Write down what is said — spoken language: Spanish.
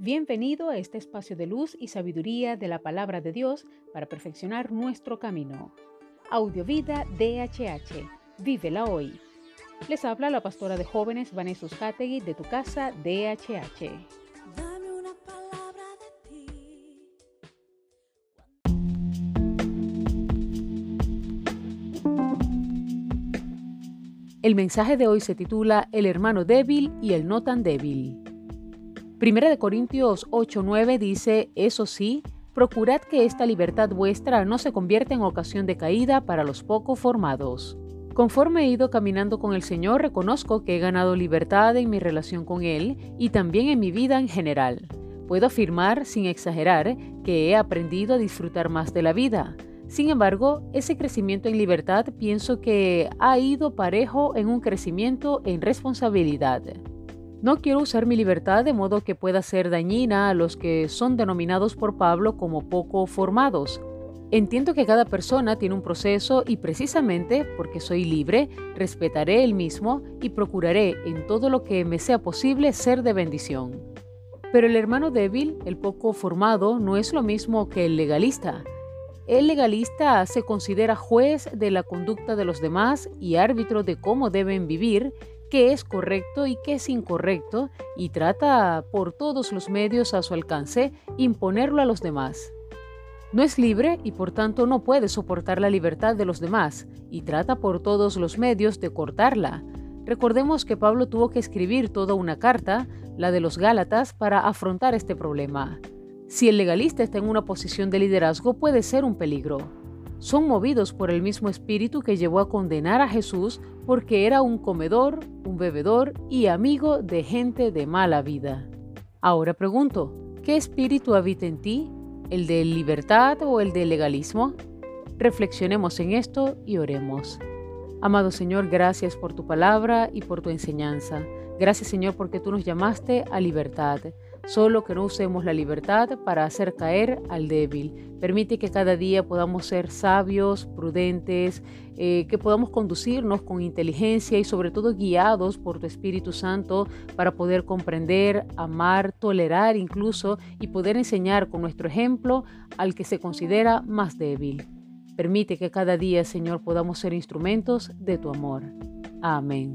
Bienvenido a este espacio de luz y sabiduría de la palabra de Dios para perfeccionar nuestro camino. Audiovida DHH. Vívela hoy. Les habla la pastora de jóvenes Vanessa Hategui de tu casa DHH. Dame una palabra de ti. El mensaje de hoy se titula El hermano débil y el no tan débil. Primera de Corintios 8:9 dice, eso sí, procurad que esta libertad vuestra no se convierta en ocasión de caída para los poco formados. Conforme he ido caminando con el Señor, reconozco que he ganado libertad en mi relación con Él y también en mi vida en general. Puedo afirmar, sin exagerar, que he aprendido a disfrutar más de la vida. Sin embargo, ese crecimiento en libertad pienso que ha ido parejo en un crecimiento en responsabilidad. No quiero usar mi libertad de modo que pueda ser dañina a los que son denominados por Pablo como poco formados. Entiendo que cada persona tiene un proceso y precisamente porque soy libre, respetaré el mismo y procuraré en todo lo que me sea posible ser de bendición. Pero el hermano débil, el poco formado, no es lo mismo que el legalista. El legalista se considera juez de la conducta de los demás y árbitro de cómo deben vivir qué es correcto y qué es incorrecto y trata por todos los medios a su alcance imponerlo a los demás. No es libre y por tanto no puede soportar la libertad de los demás y trata por todos los medios de cortarla. Recordemos que Pablo tuvo que escribir toda una carta, la de los Gálatas, para afrontar este problema. Si el legalista está en una posición de liderazgo puede ser un peligro son movidos por el mismo espíritu que llevó a condenar a Jesús porque era un comedor, un bebedor y amigo de gente de mala vida. Ahora pregunto, ¿qué espíritu habita en ti? ¿El de libertad o el de legalismo? Reflexionemos en esto y oremos. Amado Señor, gracias por tu palabra y por tu enseñanza. Gracias Señor porque tú nos llamaste a libertad. Solo que no usemos la libertad para hacer caer al débil. Permite que cada día podamos ser sabios, prudentes, eh, que podamos conducirnos con inteligencia y sobre todo guiados por tu Espíritu Santo para poder comprender, amar, tolerar incluso y poder enseñar con nuestro ejemplo al que se considera más débil. Permite que cada día, Señor, podamos ser instrumentos de tu amor. Amén.